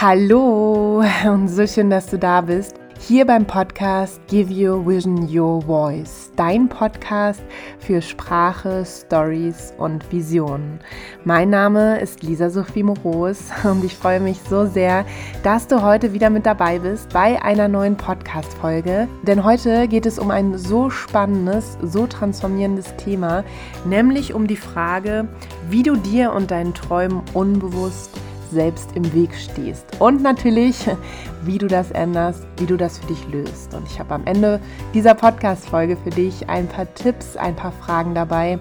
Hallo und so schön, dass du da bist. Hier beim Podcast Give Your Vision Your Voice, dein Podcast für Sprache, Stories und Visionen. Mein Name ist Lisa Sophie Moros und ich freue mich so sehr, dass du heute wieder mit dabei bist bei einer neuen Podcast-Folge. Denn heute geht es um ein so spannendes, so transformierendes Thema, nämlich um die Frage, wie du dir und deinen Träumen unbewusst selbst im Weg stehst. Und natürlich, wie du das änderst, wie du das für dich löst. Und ich habe am Ende dieser Podcast-Folge für dich ein paar Tipps, ein paar Fragen dabei,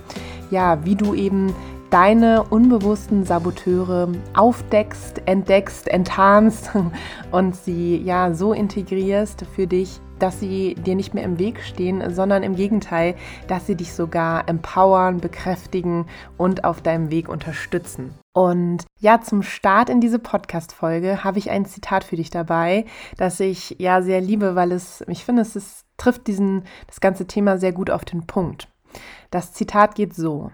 ja, wie du eben deine unbewussten Saboteure aufdeckst, entdeckst, enttarnst und sie ja so integrierst für dich, dass sie dir nicht mehr im Weg stehen, sondern im Gegenteil, dass sie dich sogar empowern, bekräftigen und auf deinem Weg unterstützen. Und ja, zum Start in diese Podcast-Folge habe ich ein Zitat für dich dabei, das ich ja sehr liebe, weil es, ich finde, es ist, trifft diesen, das ganze Thema sehr gut auf den Punkt. Das Zitat geht so.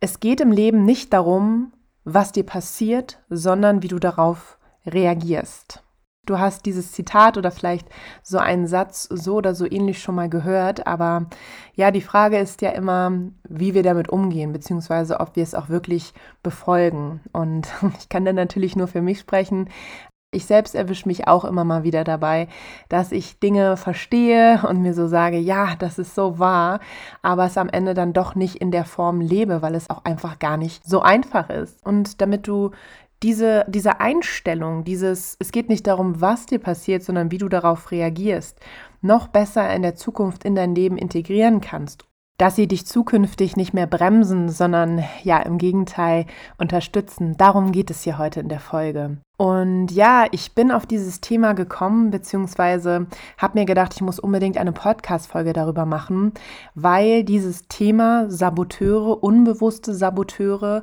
Es geht im Leben nicht darum, was dir passiert, sondern wie du darauf reagierst. Du hast dieses Zitat oder vielleicht so einen Satz so oder so ähnlich schon mal gehört, aber ja, die Frage ist ja immer, wie wir damit umgehen, beziehungsweise ob wir es auch wirklich befolgen. Und ich kann dann natürlich nur für mich sprechen. Ich selbst erwische mich auch immer mal wieder dabei, dass ich Dinge verstehe und mir so sage, ja, das ist so wahr, aber es am Ende dann doch nicht in der Form lebe, weil es auch einfach gar nicht so einfach ist. Und damit du diese, diese Einstellung, dieses, es geht nicht darum, was dir passiert, sondern wie du darauf reagierst, noch besser in der Zukunft in dein Leben integrieren kannst, dass sie dich zukünftig nicht mehr bremsen, sondern ja im Gegenteil unterstützen. Darum geht es hier heute in der Folge. Und ja, ich bin auf dieses Thema gekommen, beziehungsweise habe mir gedacht, ich muss unbedingt eine Podcast-Folge darüber machen, weil dieses Thema Saboteure, unbewusste Saboteure,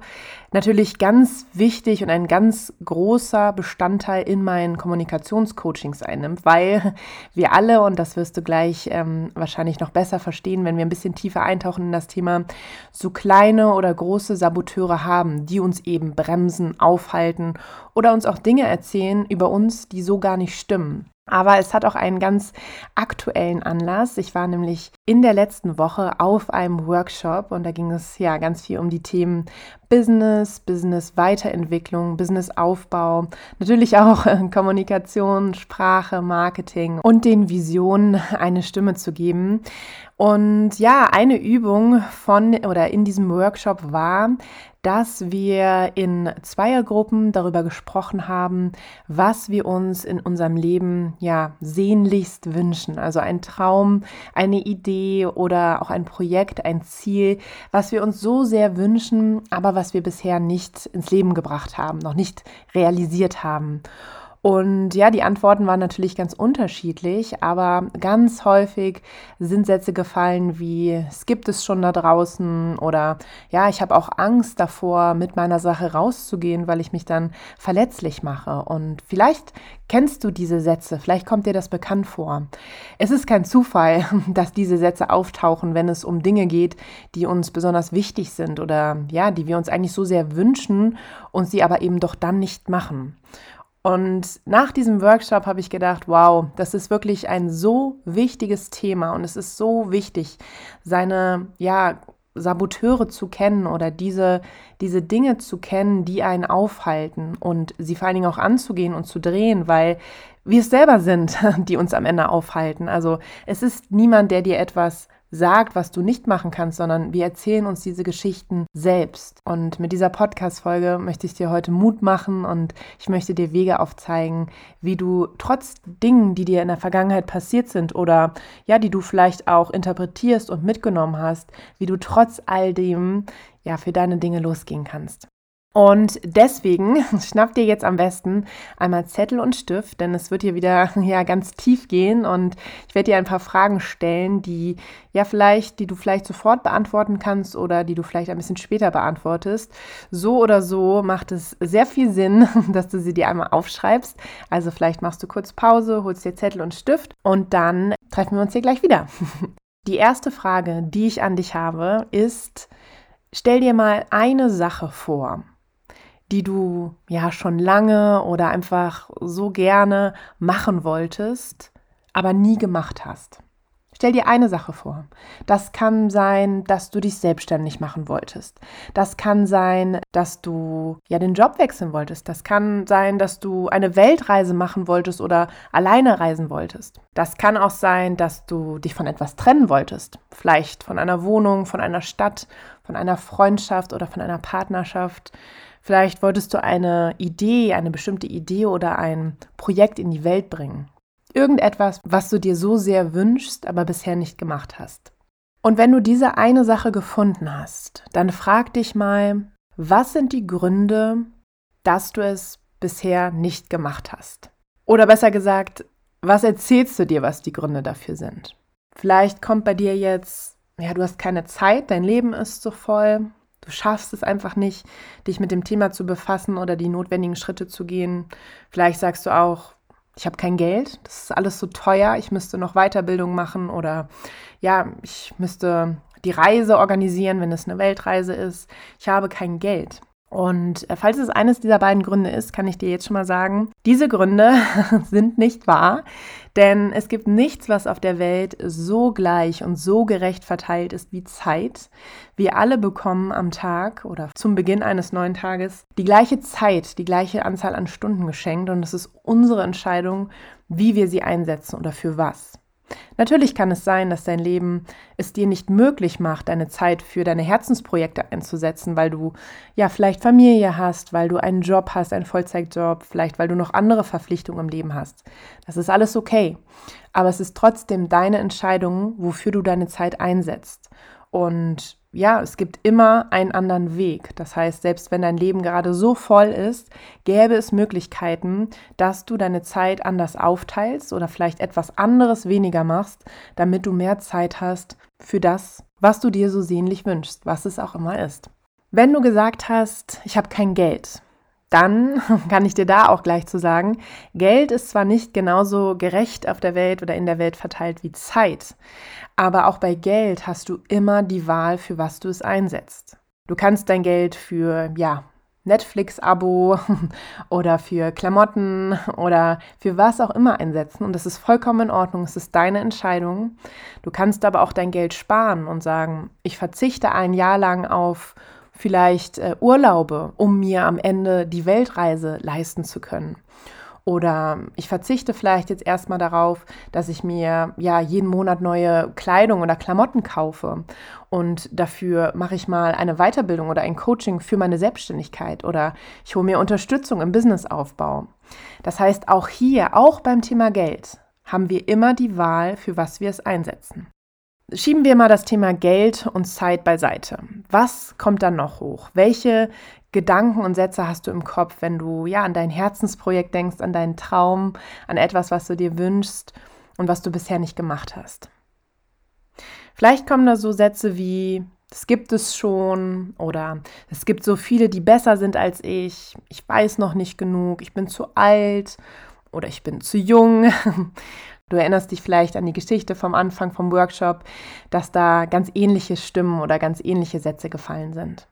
natürlich ganz wichtig und ein ganz großer Bestandteil in meinen Kommunikationscoachings einnimmt, weil wir alle, und das wirst du gleich ähm, wahrscheinlich noch besser verstehen, wenn wir ein bisschen tiefer eintauchen in das Thema, so kleine oder große Saboteure haben, die uns eben bremsen, aufhalten oder uns auch Dinge erzählen über uns, die so gar nicht stimmen. Aber es hat auch einen ganz aktuellen Anlass. Ich war nämlich in der letzten Woche auf einem Workshop und da ging es ja ganz viel um die Themen Business, Business Weiterentwicklung, Business Aufbau, natürlich auch Kommunikation, Sprache, Marketing und den Visionen eine Stimme zu geben. Und ja, eine Übung von oder in diesem Workshop war, dass wir in Zweiergruppen darüber gesprochen haben, was wir uns in unserem Leben ja sehnlichst wünschen. Also ein Traum, eine Idee oder auch ein Projekt, ein Ziel, was wir uns so sehr wünschen, aber was wir bisher nicht ins Leben gebracht haben, noch nicht realisiert haben. Und ja, die Antworten waren natürlich ganz unterschiedlich, aber ganz häufig sind Sätze gefallen wie, es gibt es schon da draußen oder ja, ich habe auch Angst davor, mit meiner Sache rauszugehen, weil ich mich dann verletzlich mache. Und vielleicht kennst du diese Sätze, vielleicht kommt dir das bekannt vor. Es ist kein Zufall, dass diese Sätze auftauchen, wenn es um Dinge geht, die uns besonders wichtig sind oder ja, die wir uns eigentlich so sehr wünschen und sie aber eben doch dann nicht machen. Und nach diesem Workshop habe ich gedacht, wow, das ist wirklich ein so wichtiges Thema und es ist so wichtig, seine, ja, Saboteure zu kennen oder diese, diese Dinge zu kennen, die einen aufhalten und sie vor allen Dingen auch anzugehen und zu drehen, weil wir es selber sind, die uns am Ende aufhalten. Also es ist niemand, der dir etwas sagt, was du nicht machen kannst, sondern wir erzählen uns diese Geschichten selbst. Und mit dieser Podcast-Folge möchte ich dir heute Mut machen und ich möchte dir Wege aufzeigen, wie du trotz Dingen, die dir in der Vergangenheit passiert sind oder ja, die du vielleicht auch interpretierst und mitgenommen hast, wie du trotz all dem ja für deine Dinge losgehen kannst. Und deswegen schnapp dir jetzt am besten einmal Zettel und Stift, denn es wird hier wieder ja ganz tief gehen und ich werde dir ein paar Fragen stellen, die ja vielleicht, die du vielleicht sofort beantworten kannst oder die du vielleicht ein bisschen später beantwortest. So oder so macht es sehr viel Sinn, dass du sie dir einmal aufschreibst. Also vielleicht machst du kurz Pause, holst dir Zettel und Stift und dann treffen wir uns hier gleich wieder. Die erste Frage, die ich an dich habe, ist, stell dir mal eine Sache vor die du ja schon lange oder einfach so gerne machen wolltest, aber nie gemacht hast. Stell dir eine Sache vor. Das kann sein, dass du dich selbstständig machen wolltest. Das kann sein, dass du ja den Job wechseln wolltest. Das kann sein, dass du eine Weltreise machen wolltest oder alleine reisen wolltest. Das kann auch sein, dass du dich von etwas trennen wolltest. Vielleicht von einer Wohnung, von einer Stadt, von einer Freundschaft oder von einer Partnerschaft. Vielleicht wolltest du eine Idee, eine bestimmte Idee oder ein Projekt in die Welt bringen. Irgendetwas, was du dir so sehr wünschst, aber bisher nicht gemacht hast. Und wenn du diese eine Sache gefunden hast, dann frag dich mal, was sind die Gründe, dass du es bisher nicht gemacht hast? Oder besser gesagt, was erzählst du dir, was die Gründe dafür sind? Vielleicht kommt bei dir jetzt, ja, du hast keine Zeit, dein Leben ist so voll, du schaffst es einfach nicht, dich mit dem Thema zu befassen oder die notwendigen Schritte zu gehen. Vielleicht sagst du auch, ich habe kein Geld, das ist alles so teuer, ich müsste noch Weiterbildung machen oder ja, ich müsste die Reise organisieren, wenn es eine Weltreise ist. Ich habe kein Geld. Und äh, falls es eines dieser beiden Gründe ist, kann ich dir jetzt schon mal sagen, diese Gründe sind nicht wahr, denn es gibt nichts, was auf der Welt so gleich und so gerecht verteilt ist wie Zeit. Wir alle bekommen am Tag oder zum Beginn eines neuen Tages die gleiche Zeit, die gleiche Anzahl an Stunden geschenkt und es ist unsere Entscheidung, wie wir sie einsetzen oder für was. Natürlich kann es sein, dass dein Leben es dir nicht möglich macht, deine Zeit für deine Herzensprojekte einzusetzen, weil du ja vielleicht Familie hast, weil du einen Job hast, einen Vollzeitjob, vielleicht weil du noch andere Verpflichtungen im Leben hast. Das ist alles okay. Aber es ist trotzdem deine Entscheidung, wofür du deine Zeit einsetzt. Und ja, es gibt immer einen anderen Weg. Das heißt, selbst wenn dein Leben gerade so voll ist, gäbe es Möglichkeiten, dass du deine Zeit anders aufteilst oder vielleicht etwas anderes weniger machst, damit du mehr Zeit hast für das, was du dir so sehnlich wünschst, was es auch immer ist. Wenn du gesagt hast, ich habe kein Geld, dann kann ich dir da auch gleich zu sagen, Geld ist zwar nicht genauso gerecht auf der Welt oder in der Welt verteilt wie Zeit, aber auch bei Geld hast du immer die Wahl, für was du es einsetzt. Du kannst dein Geld für, ja, Netflix-Abo oder für Klamotten oder für was auch immer einsetzen. Und das ist vollkommen in Ordnung. Es ist deine Entscheidung. Du kannst aber auch dein Geld sparen und sagen, ich verzichte ein Jahr lang auf vielleicht äh, Urlaube, um mir am Ende die Weltreise leisten zu können. Oder ich verzichte vielleicht jetzt erstmal darauf, dass ich mir ja jeden Monat neue Kleidung oder Klamotten kaufe. Und dafür mache ich mal eine Weiterbildung oder ein Coaching für meine Selbstständigkeit oder ich hole mir Unterstützung im Businessaufbau. Das heißt, auch hier, auch beim Thema Geld, haben wir immer die Wahl, für was wir es einsetzen. Schieben wir mal das Thema Geld und Zeit beiseite. Was kommt dann noch hoch? Welche Gedanken und Sätze hast du im Kopf, wenn du ja an dein Herzensprojekt denkst, an deinen Traum, an etwas, was du dir wünschst und was du bisher nicht gemacht hast? Vielleicht kommen da so Sätze wie das gibt es schon oder es gibt so viele, die besser sind als ich, ich weiß noch nicht genug, ich bin zu alt oder ich bin zu jung. Du erinnerst dich vielleicht an die Geschichte vom Anfang vom Workshop, dass da ganz ähnliche Stimmen oder ganz ähnliche Sätze gefallen sind.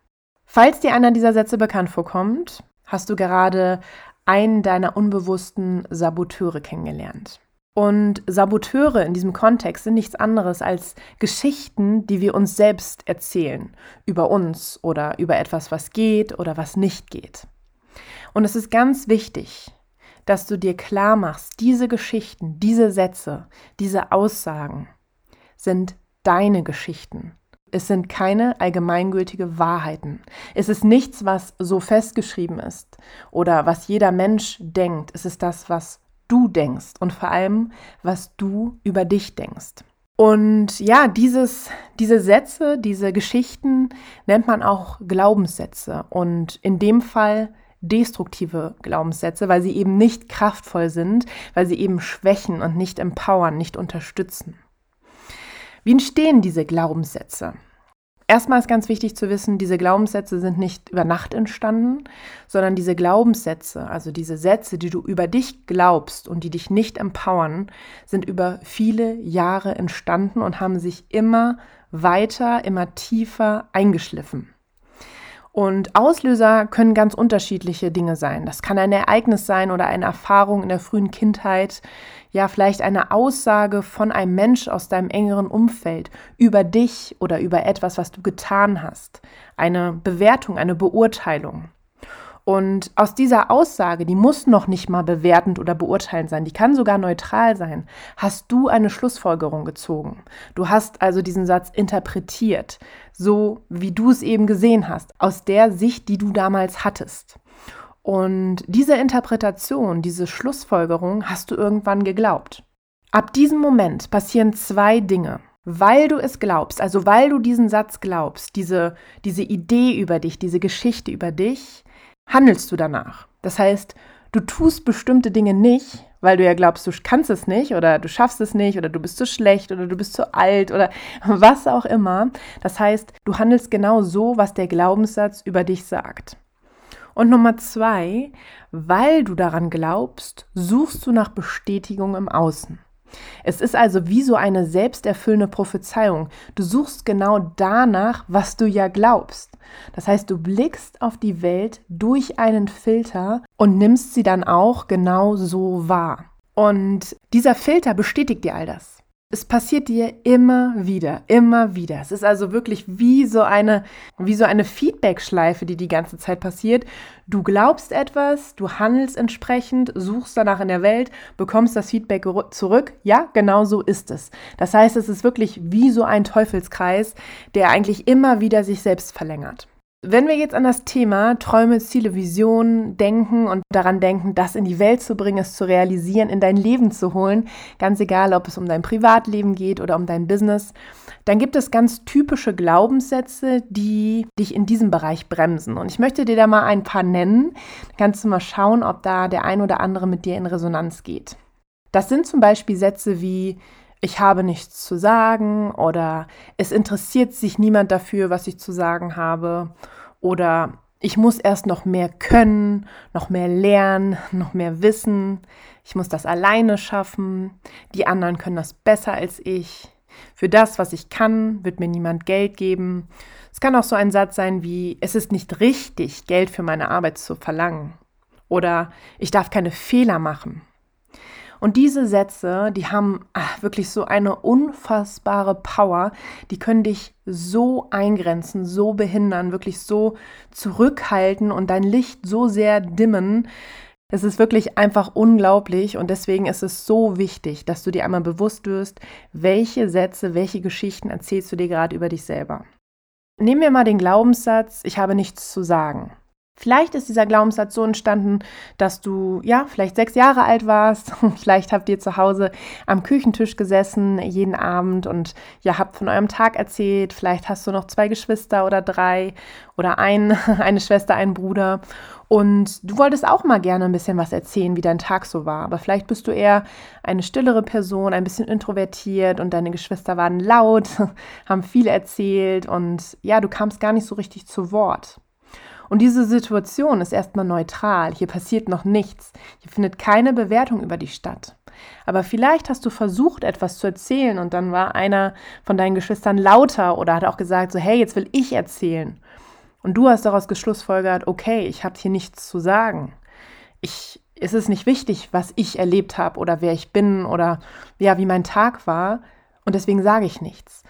Falls dir einer dieser Sätze bekannt vorkommt, hast du gerade einen deiner unbewussten Saboteure kennengelernt. Und Saboteure in diesem Kontext sind nichts anderes als Geschichten, die wir uns selbst erzählen, über uns oder über etwas, was geht oder was nicht geht. Und es ist ganz wichtig, dass du dir klar machst, diese Geschichten, diese Sätze, diese Aussagen sind deine Geschichten. Es sind keine allgemeingültige Wahrheiten. Es ist nichts, was so festgeschrieben ist oder was jeder Mensch denkt. Es ist das, was du denkst und vor allem, was du über dich denkst. Und ja, dieses, diese Sätze, diese Geschichten nennt man auch Glaubenssätze. Und in dem Fall destruktive Glaubenssätze, weil sie eben nicht kraftvoll sind, weil sie eben schwächen und nicht empowern, nicht unterstützen. Wie entstehen diese Glaubenssätze? Erstmal ist ganz wichtig zu wissen, diese Glaubenssätze sind nicht über Nacht entstanden, sondern diese Glaubenssätze, also diese Sätze, die du über dich glaubst und die dich nicht empowern, sind über viele Jahre entstanden und haben sich immer weiter, immer tiefer eingeschliffen. Und Auslöser können ganz unterschiedliche Dinge sein. Das kann ein Ereignis sein oder eine Erfahrung in der frühen Kindheit, ja vielleicht eine Aussage von einem Mensch aus deinem engeren Umfeld über dich oder über etwas, was du getan hast. Eine Bewertung, eine Beurteilung. Und aus dieser Aussage, die muss noch nicht mal bewertend oder beurteilend sein, die kann sogar neutral sein, hast du eine Schlussfolgerung gezogen. Du hast also diesen Satz interpretiert, so wie du es eben gesehen hast, aus der Sicht, die du damals hattest. Und diese Interpretation, diese Schlussfolgerung hast du irgendwann geglaubt. Ab diesem Moment passieren zwei Dinge. Weil du es glaubst, also weil du diesen Satz glaubst, diese, diese Idee über dich, diese Geschichte über dich, handelst du danach. Das heißt, du tust bestimmte Dinge nicht, weil du ja glaubst, du kannst es nicht oder du schaffst es nicht oder du bist zu schlecht oder du bist zu alt oder was auch immer. Das heißt, du handelst genau so, was der Glaubenssatz über dich sagt. Und Nummer zwei, weil du daran glaubst, suchst du nach Bestätigung im Außen. Es ist also wie so eine selbsterfüllende Prophezeiung. Du suchst genau danach, was du ja glaubst. Das heißt, du blickst auf die Welt durch einen Filter und nimmst sie dann auch genau so wahr. Und dieser Filter bestätigt dir all das. Es passiert dir immer wieder, immer wieder. Es ist also wirklich wie so eine, wie so eine Feedback-Schleife, die die ganze Zeit passiert. Du glaubst etwas, du handelst entsprechend, suchst danach in der Welt, bekommst das Feedback zurück. Ja, genau so ist es. Das heißt, es ist wirklich wie so ein Teufelskreis, der eigentlich immer wieder sich selbst verlängert. Wenn wir jetzt an das Thema Träume, Ziele, Visionen denken und daran denken, das in die Welt zu bringen, es zu realisieren, in dein Leben zu holen, ganz egal, ob es um dein Privatleben geht oder um dein Business, dann gibt es ganz typische Glaubenssätze, die dich in diesem Bereich bremsen. Und ich möchte dir da mal ein paar nennen. Dann kannst du mal schauen, ob da der ein oder andere mit dir in Resonanz geht. Das sind zum Beispiel Sätze wie ich habe nichts zu sagen oder es interessiert sich niemand dafür, was ich zu sagen habe oder ich muss erst noch mehr können, noch mehr lernen, noch mehr wissen. Ich muss das alleine schaffen. Die anderen können das besser als ich. Für das, was ich kann, wird mir niemand Geld geben. Es kann auch so ein Satz sein wie, es ist nicht richtig, Geld für meine Arbeit zu verlangen. Oder ich darf keine Fehler machen. Und diese Sätze, die haben ach, wirklich so eine unfassbare Power, die können dich so eingrenzen, so behindern, wirklich so zurückhalten und dein Licht so sehr dimmen. Es ist wirklich einfach unglaublich und deswegen ist es so wichtig, dass du dir einmal bewusst wirst, welche Sätze, welche Geschichten erzählst du dir gerade über dich selber. Nehmen wir mal den Glaubenssatz, ich habe nichts zu sagen. Vielleicht ist dieser Glaubenssatz so entstanden, dass du ja vielleicht sechs Jahre alt warst. vielleicht habt ihr zu Hause am Küchentisch gesessen jeden Abend und ja habt von eurem Tag erzählt. Vielleicht hast du noch zwei Geschwister oder drei oder ein, eine Schwester, einen Bruder. Und du wolltest auch mal gerne ein bisschen was erzählen, wie dein Tag so war. Aber vielleicht bist du eher eine stillere Person, ein bisschen introvertiert und deine Geschwister waren laut, haben viel erzählt und ja, du kamst gar nicht so richtig zu Wort. Und diese Situation ist erstmal neutral. Hier passiert noch nichts. Hier findet keine Bewertung über dich statt. Aber vielleicht hast du versucht, etwas zu erzählen und dann war einer von deinen Geschwistern lauter oder hat auch gesagt, so, hey, jetzt will ich erzählen. Und du hast daraus geschlussfolgert, okay, ich habe hier nichts zu sagen. Ich, es ist nicht wichtig, was ich erlebt habe oder wer ich bin oder ja, wie mein Tag war. Und deswegen sage ich nichts.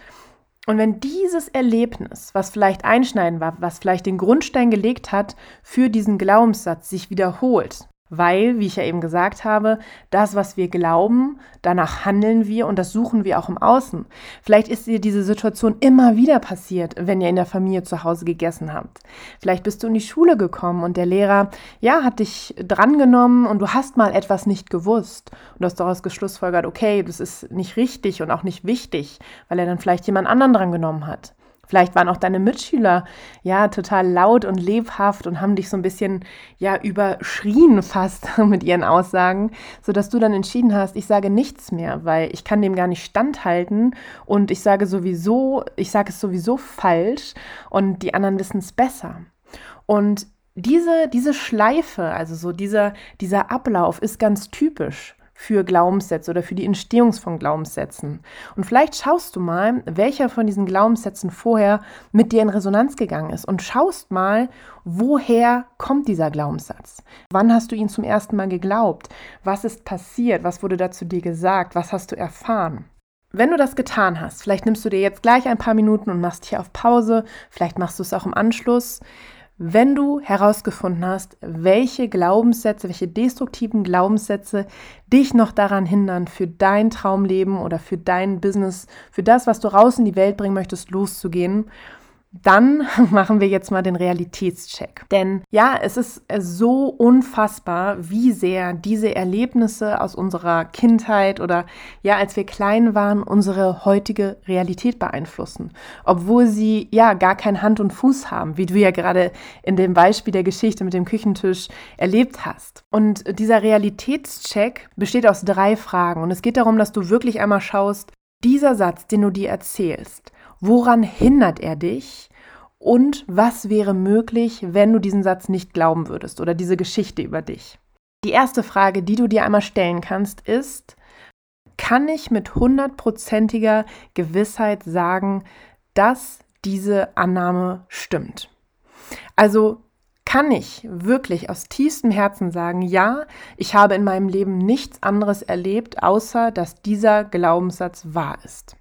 Und wenn dieses Erlebnis, was vielleicht einschneiden war, was vielleicht den Grundstein gelegt hat für diesen Glaubenssatz, sich wiederholt, weil, wie ich ja eben gesagt habe, das, was wir glauben, danach handeln wir und das suchen wir auch im Außen. Vielleicht ist dir diese Situation immer wieder passiert, wenn ihr in der Familie zu Hause gegessen habt. Vielleicht bist du in die Schule gekommen und der Lehrer, ja, hat dich drangenommen und du hast mal etwas nicht gewusst. Und hast daraus geschlussfolgert, okay, das ist nicht richtig und auch nicht wichtig, weil er dann vielleicht jemand anderen drangenommen hat. Vielleicht waren auch deine Mitschüler ja total laut und lebhaft und haben dich so ein bisschen ja überschrien fast mit ihren Aussagen, sodass du dann entschieden hast, ich sage nichts mehr, weil ich kann dem gar nicht standhalten und ich sage sowieso, ich sage es sowieso falsch und die anderen wissen es besser. Und diese, diese Schleife, also so dieser, dieser Ablauf ist ganz typisch für Glaubenssätze oder für die Entstehung von Glaubenssätzen. Und vielleicht schaust du mal, welcher von diesen Glaubenssätzen vorher mit dir in Resonanz gegangen ist und schaust mal, woher kommt dieser Glaubenssatz? Wann hast du ihn zum ersten Mal geglaubt? Was ist passiert? Was wurde dazu dir gesagt? Was hast du erfahren? Wenn du das getan hast, vielleicht nimmst du dir jetzt gleich ein paar Minuten und machst hier auf Pause, vielleicht machst du es auch im Anschluss. Wenn du herausgefunden hast, welche Glaubenssätze, welche destruktiven Glaubenssätze dich noch daran hindern, für dein Traumleben oder für dein Business, für das, was du raus in die Welt bringen möchtest, loszugehen, dann machen wir jetzt mal den Realitätscheck. Denn ja, es ist so unfassbar, wie sehr diese Erlebnisse aus unserer Kindheit oder ja, als wir klein waren, unsere heutige Realität beeinflussen. Obwohl sie ja gar kein Hand und Fuß haben, wie du ja gerade in dem Beispiel der Geschichte mit dem Küchentisch erlebt hast. Und dieser Realitätscheck besteht aus drei Fragen. Und es geht darum, dass du wirklich einmal schaust, dieser Satz, den du dir erzählst, Woran hindert er dich? Und was wäre möglich, wenn du diesen Satz nicht glauben würdest oder diese Geschichte über dich? Die erste Frage, die du dir einmal stellen kannst, ist, kann ich mit hundertprozentiger Gewissheit sagen, dass diese Annahme stimmt? Also kann ich wirklich aus tiefstem Herzen sagen, ja, ich habe in meinem Leben nichts anderes erlebt, außer dass dieser Glaubenssatz wahr ist.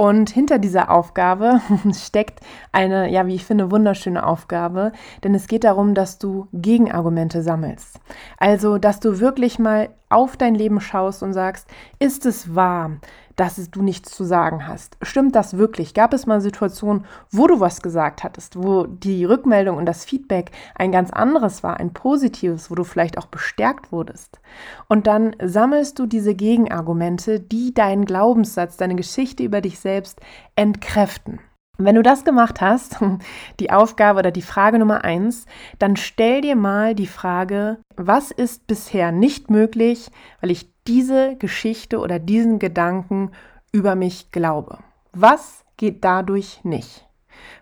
Und hinter dieser Aufgabe steckt eine, ja, wie ich finde, wunderschöne Aufgabe, denn es geht darum, dass du Gegenargumente sammelst. Also, dass du wirklich mal auf dein Leben schaust und sagst, ist es wahr, dass du nichts zu sagen hast? Stimmt das wirklich? Gab es mal Situationen, wo du was gesagt hattest, wo die Rückmeldung und das Feedback ein ganz anderes war, ein positives, wo du vielleicht auch bestärkt wurdest? Und dann sammelst du diese Gegenargumente, die deinen Glaubenssatz, deine Geschichte über dich selbst entkräften. Wenn du das gemacht hast, die Aufgabe oder die Frage Nummer eins, dann stell dir mal die Frage, was ist bisher nicht möglich, weil ich diese Geschichte oder diesen Gedanken über mich glaube? Was geht dadurch nicht?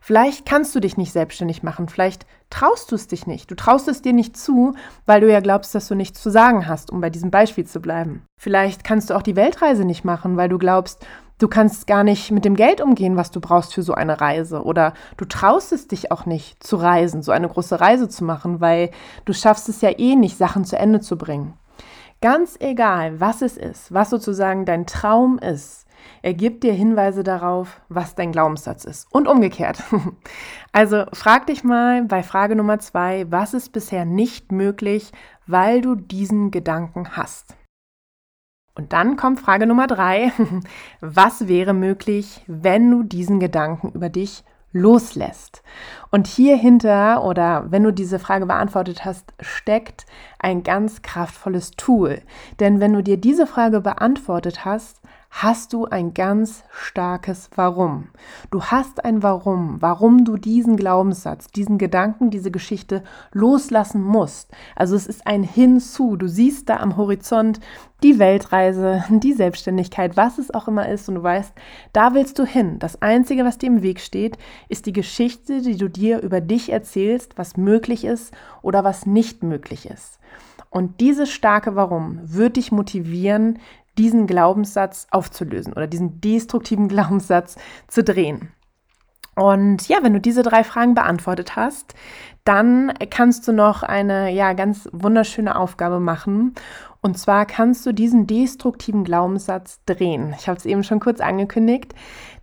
Vielleicht kannst du dich nicht selbstständig machen, vielleicht traust du es dich nicht. Du traust es dir nicht zu, weil du ja glaubst, dass du nichts zu sagen hast, um bei diesem Beispiel zu bleiben. Vielleicht kannst du auch die Weltreise nicht machen, weil du glaubst, Du kannst gar nicht mit dem Geld umgehen, was du brauchst für so eine Reise. Oder du traust es dich auch nicht zu reisen, so eine große Reise zu machen, weil du schaffst es ja eh nicht, Sachen zu Ende zu bringen. Ganz egal, was es ist, was sozusagen dein Traum ist, er gibt dir Hinweise darauf, was dein Glaubenssatz ist. Und umgekehrt. Also frag dich mal bei Frage Nummer zwei, was ist bisher nicht möglich, weil du diesen Gedanken hast. Und dann kommt Frage Nummer drei. Was wäre möglich, wenn du diesen Gedanken über dich loslässt? Und hier hinter oder wenn du diese Frage beantwortet hast, steckt ein ganz kraftvolles Tool. Denn wenn du dir diese Frage beantwortet hast, hast du ein ganz starkes Warum. Du hast ein Warum, warum du diesen Glaubenssatz, diesen Gedanken, diese Geschichte loslassen musst. Also es ist ein Hinzu. Du siehst da am Horizont die Weltreise, die Selbstständigkeit, was es auch immer ist und du weißt, da willst du hin. Das Einzige, was dir im Weg steht, ist die Geschichte, die du dir über dich erzählst, was möglich ist oder was nicht möglich ist. Und dieses starke Warum wird dich motivieren, diesen Glaubenssatz aufzulösen oder diesen destruktiven Glaubenssatz zu drehen. Und ja, wenn du diese drei Fragen beantwortet hast, dann kannst du noch eine ja ganz wunderschöne Aufgabe machen. Und zwar kannst du diesen destruktiven Glaubenssatz drehen. Ich habe es eben schon kurz angekündigt.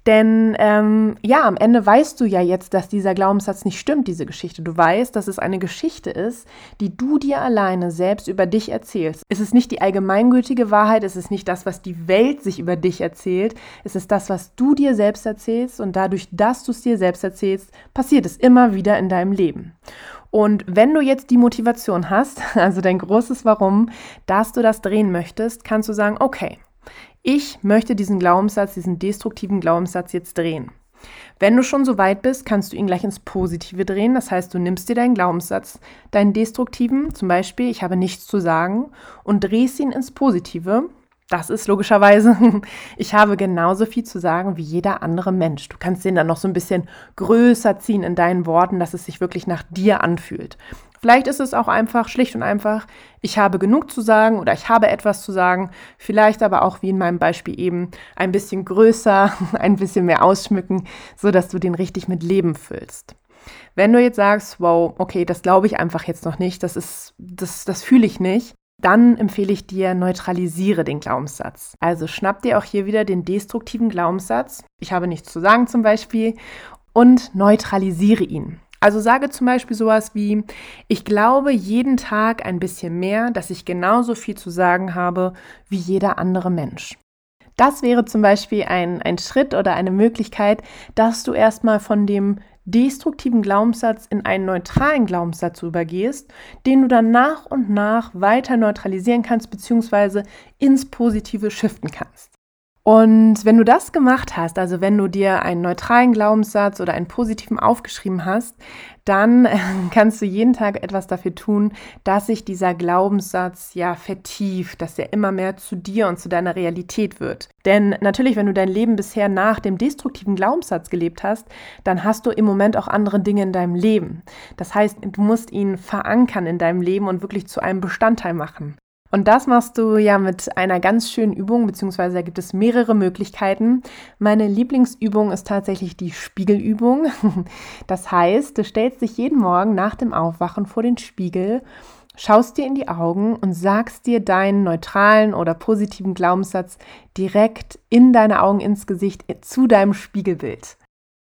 Denn ähm, ja, am Ende weißt du ja jetzt, dass dieser Glaubenssatz nicht stimmt, diese Geschichte. Du weißt, dass es eine Geschichte ist, die du dir alleine selbst über dich erzählst. Es ist nicht die allgemeingültige Wahrheit, es ist nicht das, was die Welt sich über dich erzählt. Es ist das, was du dir selbst erzählst und dadurch, dass du es dir selbst erzählst, passiert es immer wieder in deinem Leben. Und wenn du jetzt die Motivation hast, also dein großes Warum, dass du das drehen möchtest, kannst du sagen, okay, ich möchte diesen Glaubenssatz, diesen destruktiven Glaubenssatz jetzt drehen. Wenn du schon so weit bist, kannst du ihn gleich ins Positive drehen. Das heißt, du nimmst dir deinen Glaubenssatz, deinen destruktiven, zum Beispiel, ich habe nichts zu sagen, und drehst ihn ins Positive. Das ist logischerweise, ich habe genauso viel zu sagen wie jeder andere Mensch. Du kannst den dann noch so ein bisschen größer ziehen in deinen Worten, dass es sich wirklich nach dir anfühlt. Vielleicht ist es auch einfach, schlicht und einfach, ich habe genug zu sagen oder ich habe etwas zu sagen. Vielleicht aber auch, wie in meinem Beispiel eben, ein bisschen größer, ein bisschen mehr ausschmücken, sodass du den richtig mit Leben füllst. Wenn du jetzt sagst, wow, okay, das glaube ich einfach jetzt noch nicht, das ist, das, das fühle ich nicht, dann empfehle ich dir, neutralisiere den Glaubenssatz. Also schnapp dir auch hier wieder den destruktiven Glaubenssatz, ich habe nichts zu sagen zum Beispiel, und neutralisiere ihn. Also sage zum Beispiel sowas wie, ich glaube jeden Tag ein bisschen mehr, dass ich genauso viel zu sagen habe wie jeder andere Mensch. Das wäre zum Beispiel ein, ein Schritt oder eine Möglichkeit, dass du erstmal von dem destruktiven Glaubenssatz in einen neutralen Glaubenssatz übergehst, den du dann nach und nach weiter neutralisieren kannst bzw. ins Positive shiften kannst. Und wenn du das gemacht hast, also wenn du dir einen neutralen Glaubenssatz oder einen positiven aufgeschrieben hast, dann kannst du jeden Tag etwas dafür tun, dass sich dieser Glaubenssatz ja vertieft, dass er immer mehr zu dir und zu deiner Realität wird. Denn natürlich, wenn du dein Leben bisher nach dem destruktiven Glaubenssatz gelebt hast, dann hast du im Moment auch andere Dinge in deinem Leben. Das heißt, du musst ihn verankern in deinem Leben und wirklich zu einem Bestandteil machen. Und das machst du ja mit einer ganz schönen Übung, beziehungsweise da gibt es mehrere Möglichkeiten. Meine Lieblingsübung ist tatsächlich die Spiegelübung. Das heißt, du stellst dich jeden Morgen nach dem Aufwachen vor den Spiegel, schaust dir in die Augen und sagst dir deinen neutralen oder positiven Glaubenssatz direkt in deine Augen ins Gesicht zu deinem Spiegelbild.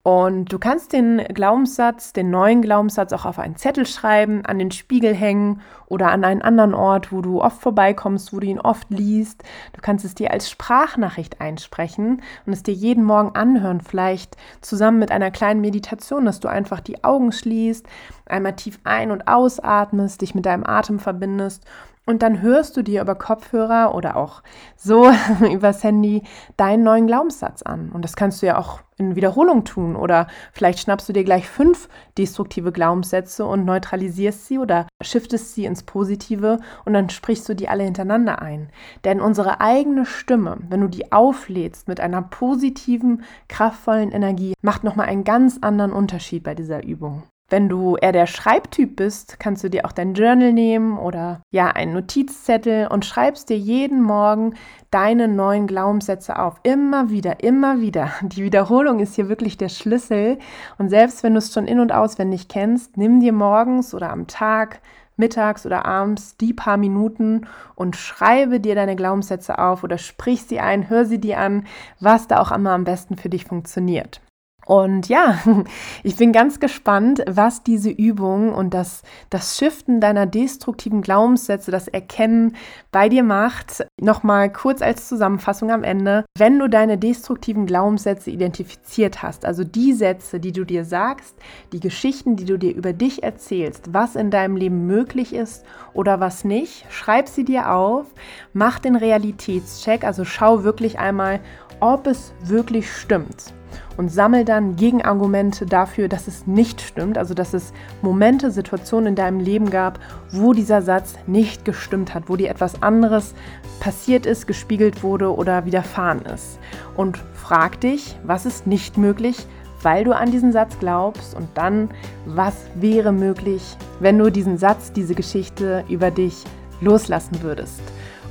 Und du kannst den Glaubenssatz, den neuen Glaubenssatz auch auf einen Zettel schreiben, an den Spiegel hängen oder an einen anderen Ort, wo du oft vorbeikommst, wo du ihn oft liest. Du kannst es dir als Sprachnachricht einsprechen und es dir jeden Morgen anhören, vielleicht zusammen mit einer kleinen Meditation, dass du einfach die Augen schließt, einmal tief ein- und ausatmest, dich mit deinem Atem verbindest und dann hörst du dir über Kopfhörer oder auch so übers Handy deinen neuen Glaubenssatz an. Und das kannst du ja auch in Wiederholung tun. Oder vielleicht schnappst du dir gleich fünf destruktive Glaubenssätze und neutralisierst sie oder shiftest sie ins Positive und dann sprichst du die alle hintereinander ein. Denn unsere eigene Stimme, wenn du die auflädst mit einer positiven, kraftvollen Energie, macht nochmal einen ganz anderen Unterschied bei dieser Übung. Wenn du eher der Schreibtyp bist, kannst du dir auch dein Journal nehmen oder ja, einen Notizzettel und schreibst dir jeden Morgen deine neuen Glaubenssätze auf. Immer wieder, immer wieder. Die Wiederholung ist hier wirklich der Schlüssel. Und selbst wenn du es schon in- und auswendig kennst, nimm dir morgens oder am Tag mittags oder abends die paar Minuten und schreibe dir deine Glaubenssätze auf oder sprich sie ein, hör sie dir an, was da auch immer am besten für dich funktioniert. Und ja, ich bin ganz gespannt, was diese Übung und das, das Shiften deiner destruktiven Glaubenssätze, das Erkennen bei dir macht. Nochmal kurz als Zusammenfassung am Ende. Wenn du deine destruktiven Glaubenssätze identifiziert hast, also die Sätze, die du dir sagst, die Geschichten, die du dir über dich erzählst, was in deinem Leben möglich ist oder was nicht, schreib sie dir auf, mach den Realitätscheck, also schau wirklich einmal, ob es wirklich stimmt und sammel dann Gegenargumente dafür, dass es nicht stimmt, also dass es Momente, Situationen in deinem Leben gab, wo dieser Satz nicht gestimmt hat, wo dir etwas anderes passiert ist, gespiegelt wurde oder widerfahren ist. Und frag dich, was ist nicht möglich, weil du an diesen Satz glaubst und dann, was wäre möglich, wenn du diesen Satz, diese Geschichte über dich loslassen würdest.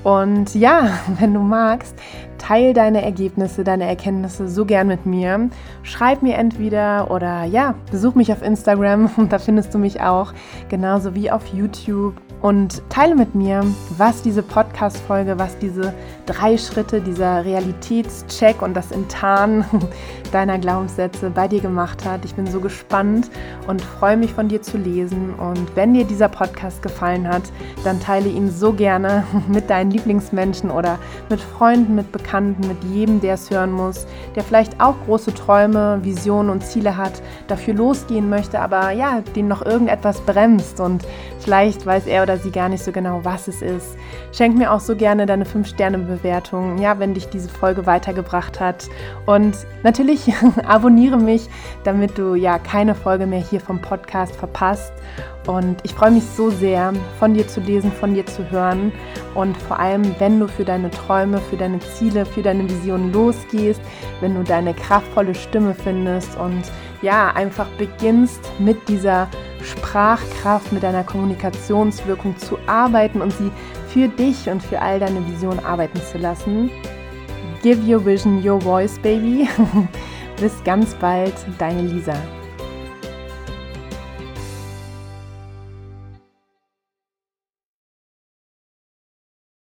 Und ja, wenn du magst, teil deine Ergebnisse, deine Erkenntnisse so gern mit mir. Schreib mir entweder oder ja, besuch mich auf Instagram, da findest du mich auch, genauso wie auf YouTube und teile mit mir, was diese Podcast-Folge, was diese drei Schritte, dieser Realitätscheck und das Enttarnen deiner Glaubenssätze bei dir gemacht hat. Ich bin so gespannt und freue mich von dir zu lesen. Und wenn dir dieser Podcast gefallen hat, dann teile ihn so gerne mit deinen Lieblingsmenschen oder mit Freunden, mit Bekannten, mit jedem, der es hören muss, der vielleicht auch große Träume, Visionen und Ziele hat, dafür losgehen möchte, aber ja, den noch irgendetwas bremst und vielleicht weiß er oder oder sie gar nicht so genau, was es ist. Schenk mir auch so gerne deine 5-Sterne-Bewertung, ja, wenn dich diese Folge weitergebracht hat. Und natürlich abonniere mich, damit du ja keine Folge mehr hier vom Podcast verpasst. Und ich freue mich so sehr, von dir zu lesen, von dir zu hören. Und vor allem, wenn du für deine Träume, für deine Ziele, für deine Visionen losgehst, wenn du deine kraftvolle Stimme findest und ja, einfach beginnst mit dieser Sprachkraft, mit deiner Kommunikationswirkung zu arbeiten und sie für dich und für all deine Vision arbeiten zu lassen. Give your vision your voice, baby. Bis ganz bald, deine Lisa.